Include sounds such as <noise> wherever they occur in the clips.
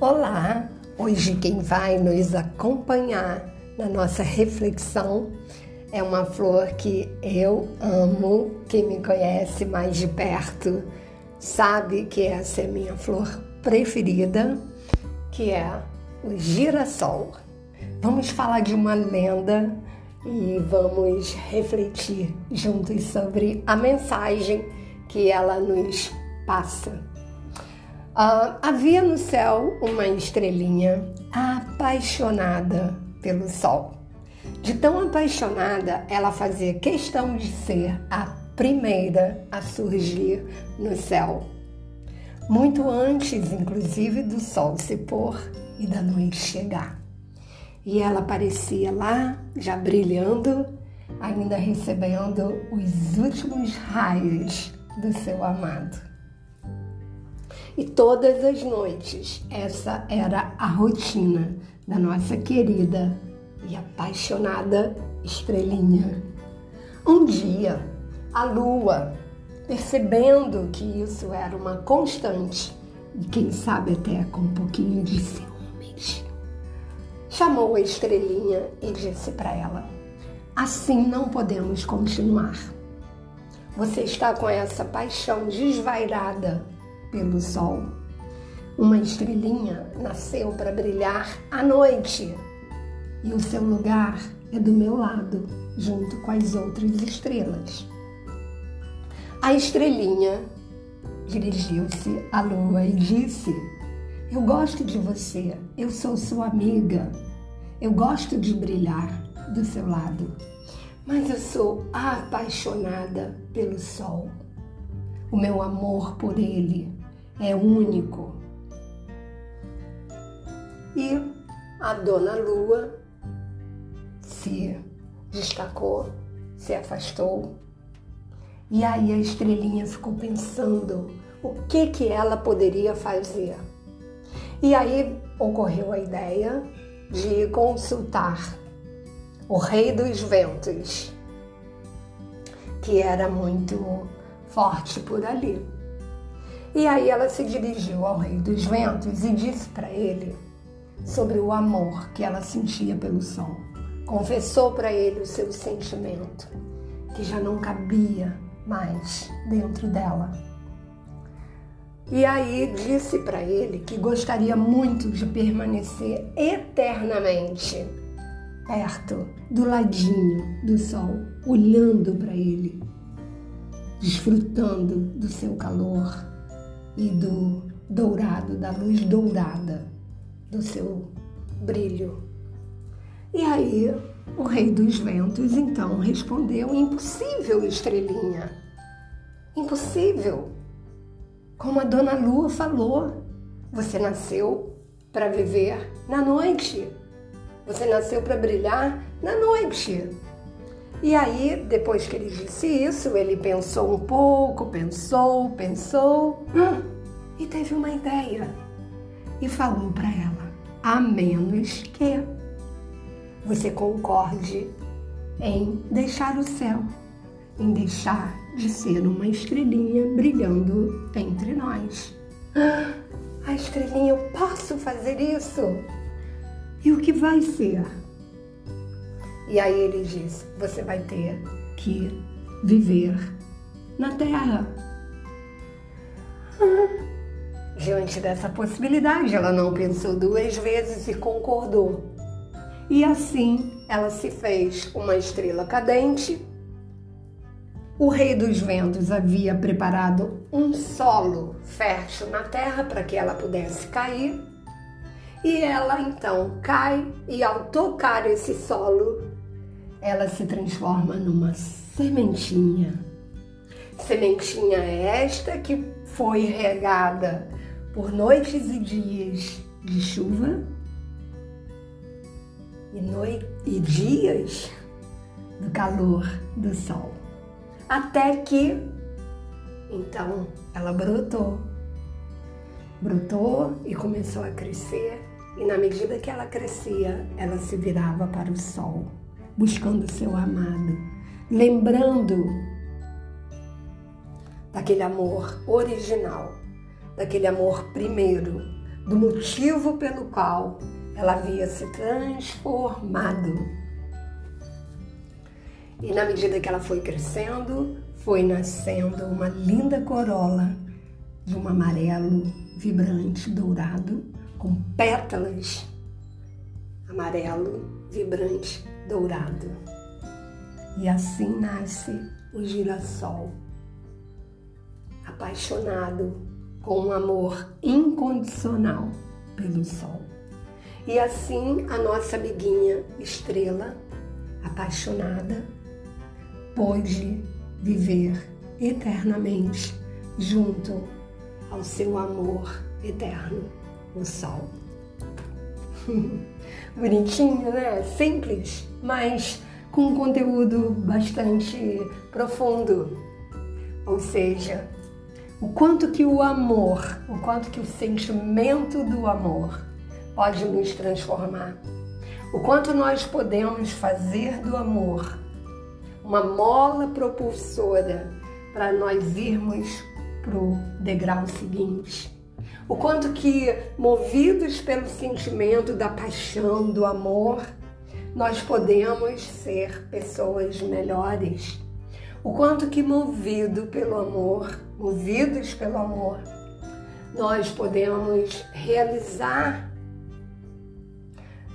Olá! Hoje quem vai nos acompanhar na nossa reflexão é uma flor que eu amo. Quem me conhece mais de perto sabe que essa é minha flor preferida, que é o girassol. Vamos falar de uma lenda e vamos refletir juntos sobre a mensagem que ela nos passa. Uh, havia no céu uma estrelinha apaixonada pelo sol. De tão apaixonada, ela fazia questão de ser a primeira a surgir no céu. Muito antes, inclusive, do sol se pôr e da noite chegar. E ela aparecia lá, já brilhando, ainda recebendo os últimos raios do seu amado. E todas as noites, essa era a rotina da nossa querida e apaixonada estrelinha. Um dia, a lua, percebendo que isso era uma constante, e quem sabe até com um pouquinho de ciúmes, chamou a estrelinha e disse para ela: Assim não podemos continuar. Você está com essa paixão desvairada pelo sol. Uma estrelinha nasceu para brilhar à noite e o seu lugar é do meu lado, junto com as outras estrelas. A estrelinha dirigiu-se à lua e disse: Eu gosto de você, eu sou sua amiga, eu gosto de brilhar do seu lado mas eu sou apaixonada pelo sol. O meu amor por ele é único. E a dona Lua se destacou, se afastou. E aí a estrelinha ficou pensando o que que ela poderia fazer. E aí ocorreu a ideia de consultar o rei dos ventos, que era muito forte por ali. E aí ela se dirigiu ao rei dos ventos e disse para ele sobre o amor que ela sentia pelo sol. Confessou para ele o seu sentimento, que já não cabia mais dentro dela. E aí disse para ele que gostaria muito de permanecer eternamente perto, do ladinho do sol, olhando para ele, desfrutando do seu calor e do dourado, da luz dourada do seu brilho. E aí o rei dos ventos então respondeu: Impossível, estrelinha. Impossível. Como a dona Lua falou, você nasceu para viver na noite. Você nasceu para brilhar na noite. E aí, depois que ele disse isso, ele pensou um pouco, pensou, pensou hum, e teve uma ideia. E falou para ela: a menos que você concorde em deixar o céu, em deixar de ser uma estrelinha brilhando entre nós. Ah, a estrelinha, eu posso fazer isso? E o que vai ser? E aí ele diz: você vai ter que viver na terra. Diante dessa possibilidade, ela não pensou duas vezes e concordou. E assim ela se fez uma estrela cadente. O rei dos ventos havia preparado um solo fértil na terra para que ela pudesse cair e ela então cai e ao tocar esse solo, ela se transforma numa sementinha. Sementinha esta que foi regada por noites e dias de chuva e, noi e dias do calor do sol. Até que então ela brotou. Brotou e começou a crescer e na medida que ela crescia, ela se virava para o sol, buscando seu amado, lembrando daquele amor original, daquele amor primeiro, do motivo pelo qual ela havia se transformado. E na medida que ela foi crescendo, foi nascendo uma linda corola de um amarelo vibrante dourado com pétalas amarelo vibrante dourado. E assim nasce o girassol, apaixonado com um amor incondicional pelo sol. E assim a nossa amiguinha estrela, apaixonada, pôde viver eternamente junto ao seu amor eterno, o sol. <laughs> Bonitinho, né? Simples, mas com um conteúdo bastante profundo. Ou seja, o quanto que o amor, o quanto que o sentimento do amor pode nos transformar. O quanto nós podemos fazer do amor uma mola propulsora para nós irmos para o degrau seguinte. O quanto que, movidos pelo sentimento da paixão, do amor, nós podemos ser pessoas melhores. O quanto que, movido pelo amor, movidos pelo amor, nós podemos realizar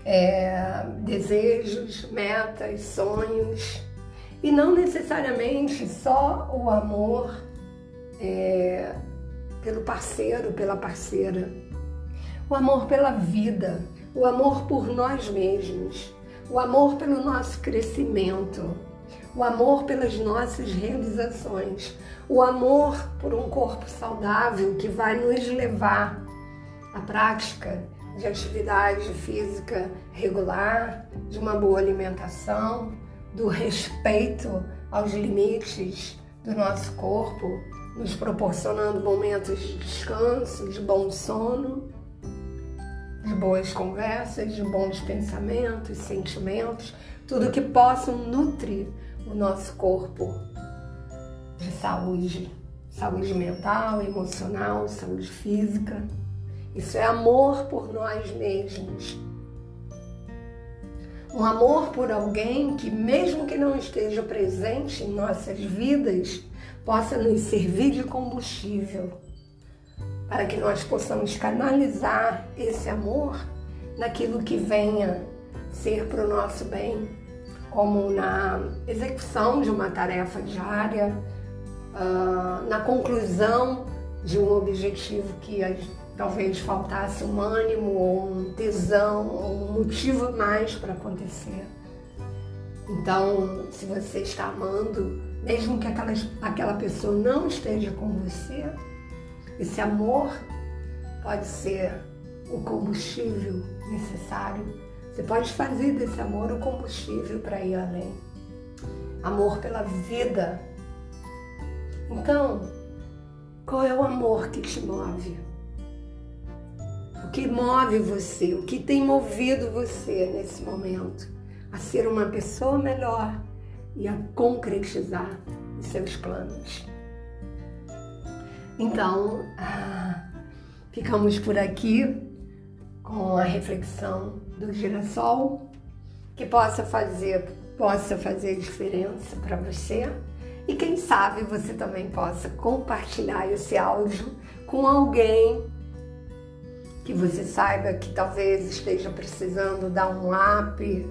é, desejos, metas, sonhos, e não necessariamente só o amor é, pelo parceiro, pela parceira, o amor pela vida, o amor por nós mesmos, o amor pelo nosso crescimento, o amor pelas nossas realizações, o amor por um corpo saudável que vai nos levar à prática de atividade física regular, de uma boa alimentação, do respeito aos limites do nosso corpo, nos proporcionando momentos de descanso, de bom sono, de boas conversas, de bons pensamentos, sentimentos, tudo que possam nutrir o nosso corpo de saúde, saúde mental, emocional, saúde física. Isso é amor por nós mesmos. Um amor por alguém que, mesmo que não esteja presente em nossas vidas, possa nos servir de combustível para que nós possamos canalizar esse amor naquilo que venha ser para o nosso bem, como na execução de uma tarefa diária, uh, na conclusão de um objetivo que talvez faltasse um ânimo ou um tesão ou um motivo mais para acontecer. Então, se você está amando, mesmo que aquela, aquela pessoa não esteja com você, esse amor pode ser o combustível necessário. Você pode fazer desse amor o combustível para ir além. Amor pela vida. Então, qual é o amor que te move? O que move você? O que tem movido você nesse momento a ser uma pessoa melhor e a concretizar os seus planos? Então, ah, ficamos por aqui com a reflexão do girassol que possa fazer possa fazer diferença para você. E quem sabe você também possa compartilhar esse áudio com alguém que você saiba que talvez esteja precisando dar um up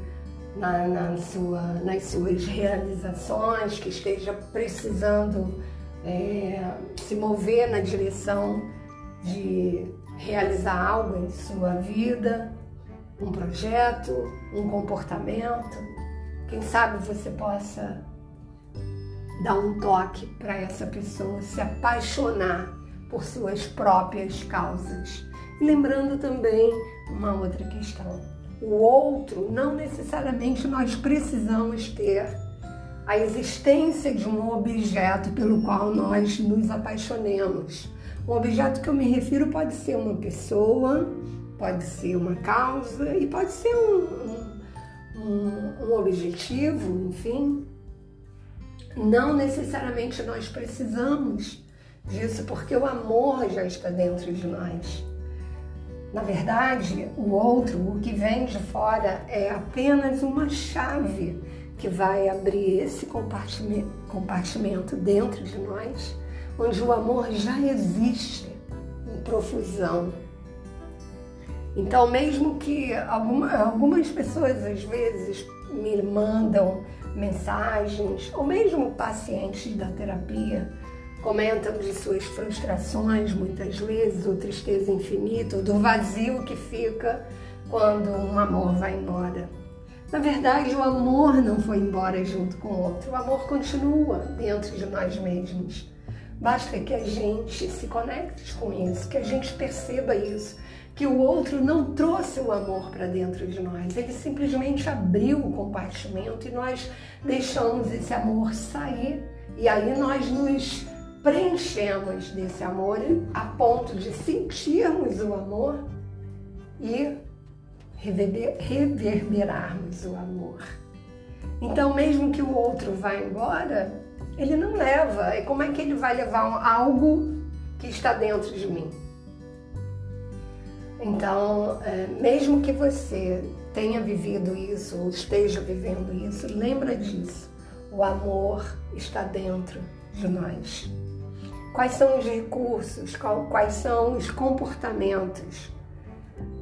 na, na sua, nas suas realizações, que esteja precisando é, se mover na direção de realizar algo em sua vida, um projeto, um comportamento. Quem sabe você possa dar um toque para essa pessoa se apaixonar por suas próprias causas lembrando também uma outra questão: o outro não necessariamente nós precisamos ter a existência de um objeto pelo qual nós nos apaixonemos. Um objeto que eu me refiro pode ser uma pessoa, pode ser uma causa e pode ser um, um, um objetivo, enfim. Não necessariamente nós precisamos disso, porque o amor já está dentro de nós. Na verdade, o outro, o que vem de fora, é apenas uma chave que vai abrir esse compartimento, dentro de nós, onde o amor já existe em profusão. Então, mesmo que alguma, algumas pessoas às vezes me mandam mensagens, ou mesmo pacientes da terapia, comentam de suas frustrações muitas vezes, ou tristeza infinita, ou do vazio que fica quando um amor vai embora. Na verdade, o amor não foi embora junto com o outro, o amor continua dentro de nós mesmos. Basta que a gente se conecte com isso, que a gente perceba isso, que o outro não trouxe o amor para dentro de nós, ele simplesmente abriu o compartimento e nós deixamos esse amor sair. E aí nós nos preenchemos desse amor a ponto de sentirmos o amor e reverberarmos o amor. Então, mesmo que o outro vá embora, ele não leva. E como é que ele vai levar algo que está dentro de mim? Então, é, mesmo que você tenha vivido isso ou esteja vivendo isso, lembra disso. O amor está dentro de nós quais são os recursos, quais são os comportamentos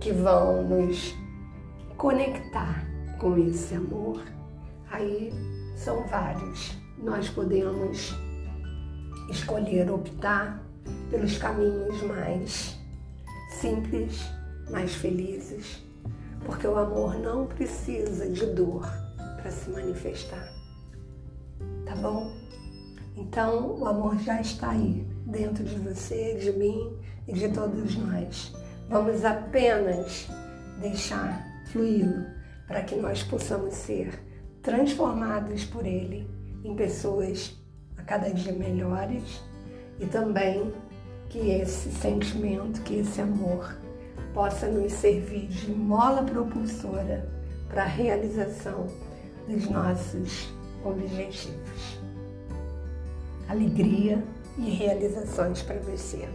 que vão nos conectar com esse amor. Aí são vários. Nós podemos escolher optar pelos caminhos mais simples, mais felizes, porque o amor não precisa de dor para se manifestar. Tá bom? Então, o amor já está aí, dentro de você, de mim e de todos nós. Vamos apenas deixar fluí-lo para que nós possamos ser transformados por ele em pessoas a cada dia melhores e também que esse sentimento, que esse amor possa nos servir de mola propulsora para a realização dos nossos objetivos alegria e realizações para você.